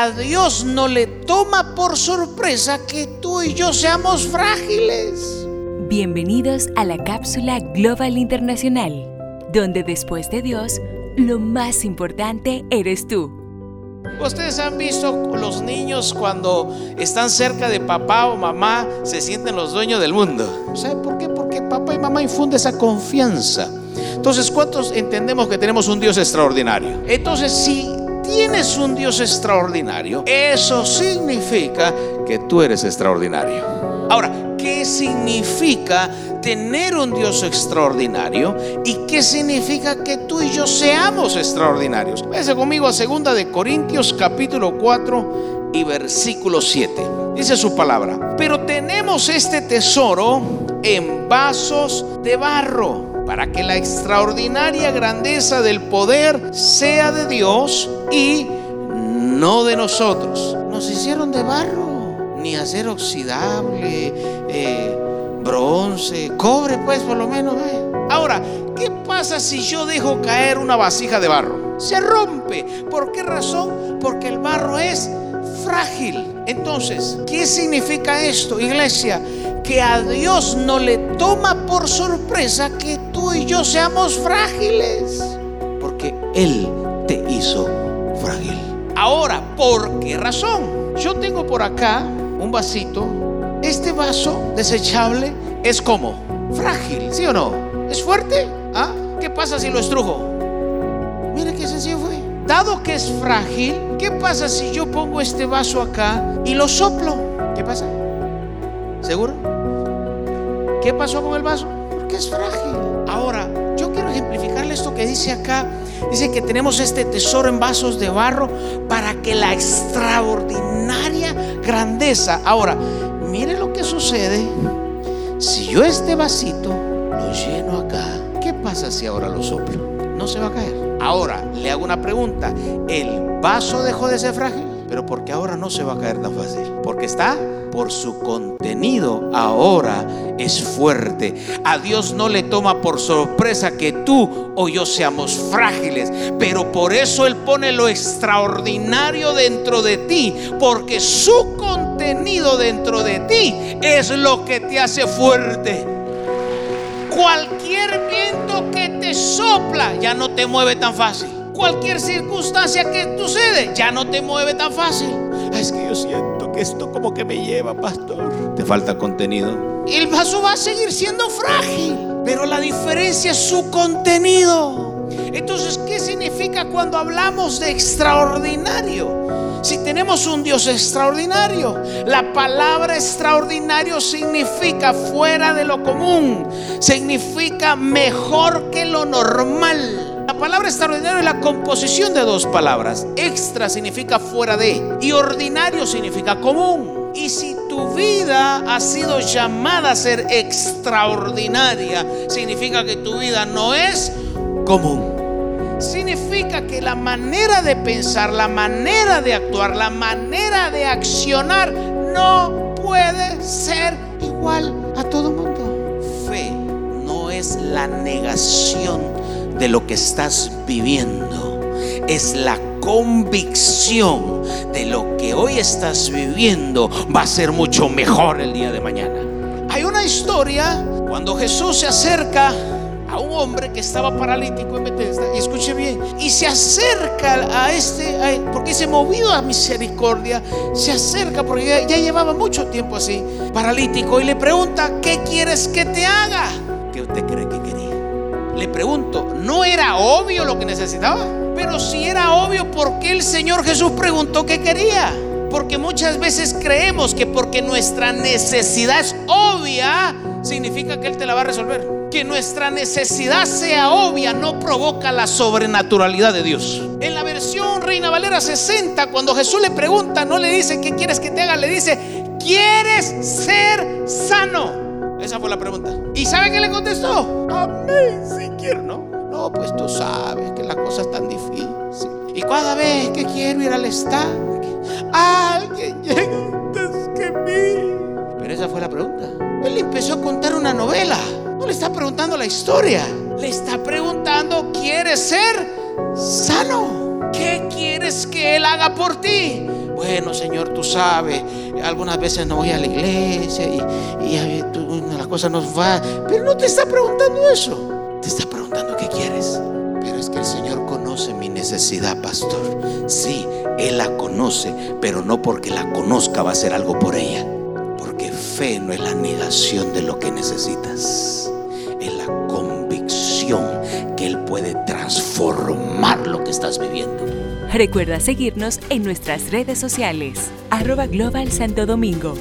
a Dios no le toma por sorpresa que tú y yo seamos frágiles. Bienvenidos a la cápsula Global Internacional, donde después de Dios, lo más importante eres tú. Ustedes han visto los niños cuando están cerca de papá o mamá se sienten los dueños del mundo. ¿Saben por qué? Porque papá y mamá infunden esa confianza. Entonces, ¿cuántos entendemos que tenemos un Dios extraordinario? Entonces, si tienes un Dios extraordinario, eso significa que tú eres extraordinario. Ahora, ¿qué significa tener un Dios extraordinario? ¿Y qué significa que tú y yo seamos extraordinarios? Váyase conmigo a 2 de Corintios capítulo 4 y versículo 7. Dice su palabra, pero tenemos este tesoro en vasos de barro para que la extraordinaria grandeza del poder sea de Dios y no de nosotros. Nos hicieron de barro, ni acero oxidable, eh, bronce, cobre pues por lo menos. Ahora, ¿qué pasa si yo dejo caer una vasija de barro? Se rompe. ¿Por qué razón? Porque el barro es frágil. Entonces, ¿qué significa esto, iglesia? Que a Dios no le toma por sorpresa que tú y yo seamos frágiles. Porque Él te hizo frágil. Ahora, ¿por qué razón? Yo tengo por acá un vasito. Este vaso desechable es como frágil, ¿sí o no? ¿Es fuerte? ¿Ah? ¿Qué pasa si lo estrujo? Mire qué sencillo fue. Dado que es frágil, ¿qué pasa si yo pongo este vaso acá y lo soplo? ¿Qué pasa? ¿Seguro? ¿Qué pasó con el vaso? Porque es frágil. Ahora, esto que dice acá. Dice que tenemos este tesoro en vasos de barro para que la extraordinaria grandeza. Ahora, mire lo que sucede. Si yo este vasito lo lleno acá, ¿qué pasa si ahora lo soplo? No se va a caer. Ahora, le hago una pregunta. ¿El vaso dejó de ser frágil? Pero porque ahora no se va a caer tan fácil. Porque está por su contenido ahora es fuerte. A Dios no le toma por sorpresa que tú o yo seamos frágiles, pero por eso Él pone lo extraordinario dentro de ti, porque su contenido dentro de ti es lo que te hace fuerte. Cualquier viento que te sopla ya no te mueve tan fácil. Cualquier circunstancia que sucede ya no te mueve tan fácil. Es que yo siento que esto como que me lleva, pastor. Te falta contenido. El vaso va a seguir siendo frágil, pero la diferencia es su contenido. Entonces, ¿qué significa cuando hablamos de extraordinario? Si tenemos un Dios extraordinario, la palabra extraordinario significa fuera de lo común, significa mejor que lo normal. La palabra extraordinario es la composición de dos palabras. Extra significa fuera de y ordinario significa común. Y si tu vida ha sido llamada a ser extraordinaria, significa que tu vida no es común significa que la manera de pensar, la manera de actuar, la manera de accionar no puede ser igual a todo mundo. Fe no es la negación de lo que estás viviendo, es la convicción de lo que hoy estás viviendo va a ser mucho mejor el día de mañana. Hay una historia cuando Jesús se acerca a un hombre que estaba paralítico en Bethesda, y escuche bien, y se acerca a este, porque se movió a misericordia, se acerca porque ya, ya, llevaba mucho tiempo así, paralítico, y le pregunta, ¿qué quieres que te haga? ¿Qué usted cree que quería? Le pregunto, ¿no era obvio lo que necesitaba? Pero si era obvio, ¿por qué el Señor Jesús preguntó qué quería? Porque muchas veces creemos que porque nuestra necesidad es obvia, significa que Él te la va a resolver. Que nuestra necesidad sea obvia no provoca la sobrenaturalidad de Dios. En la versión Reina Valera 60, cuando Jesús le pregunta, no le dice, ¿qué quieres que te haga? Le dice, ¿quieres ser sano? Esa fue la pregunta. ¿Y sabe qué le contestó? Amén, pues tú sabes que la cosa es tan difícil. Y cada vez que quiero ir al estanque, alguien llega antes que mí. Pero esa fue la pregunta. Él empezó a contar una novela. No le está preguntando la historia. Le está preguntando, ¿quieres ser sano? ¿Qué quieres que Él haga por ti? bueno Señor, tú sabes, algunas veces no voy a la iglesia y, y las cosas nos van, pero no te está preguntando eso, te está preguntando qué quieres. Pero es que el Señor conoce mi necesidad, pastor. Sí, Él la conoce, pero no porque la conozca va a hacer algo por ella. Porque fe no es la negación de lo que necesitas, es la convicción que Él puede transformar lo que estás viviendo. Recuerda seguirnos en nuestras redes sociales, arroba Global Santo Domingo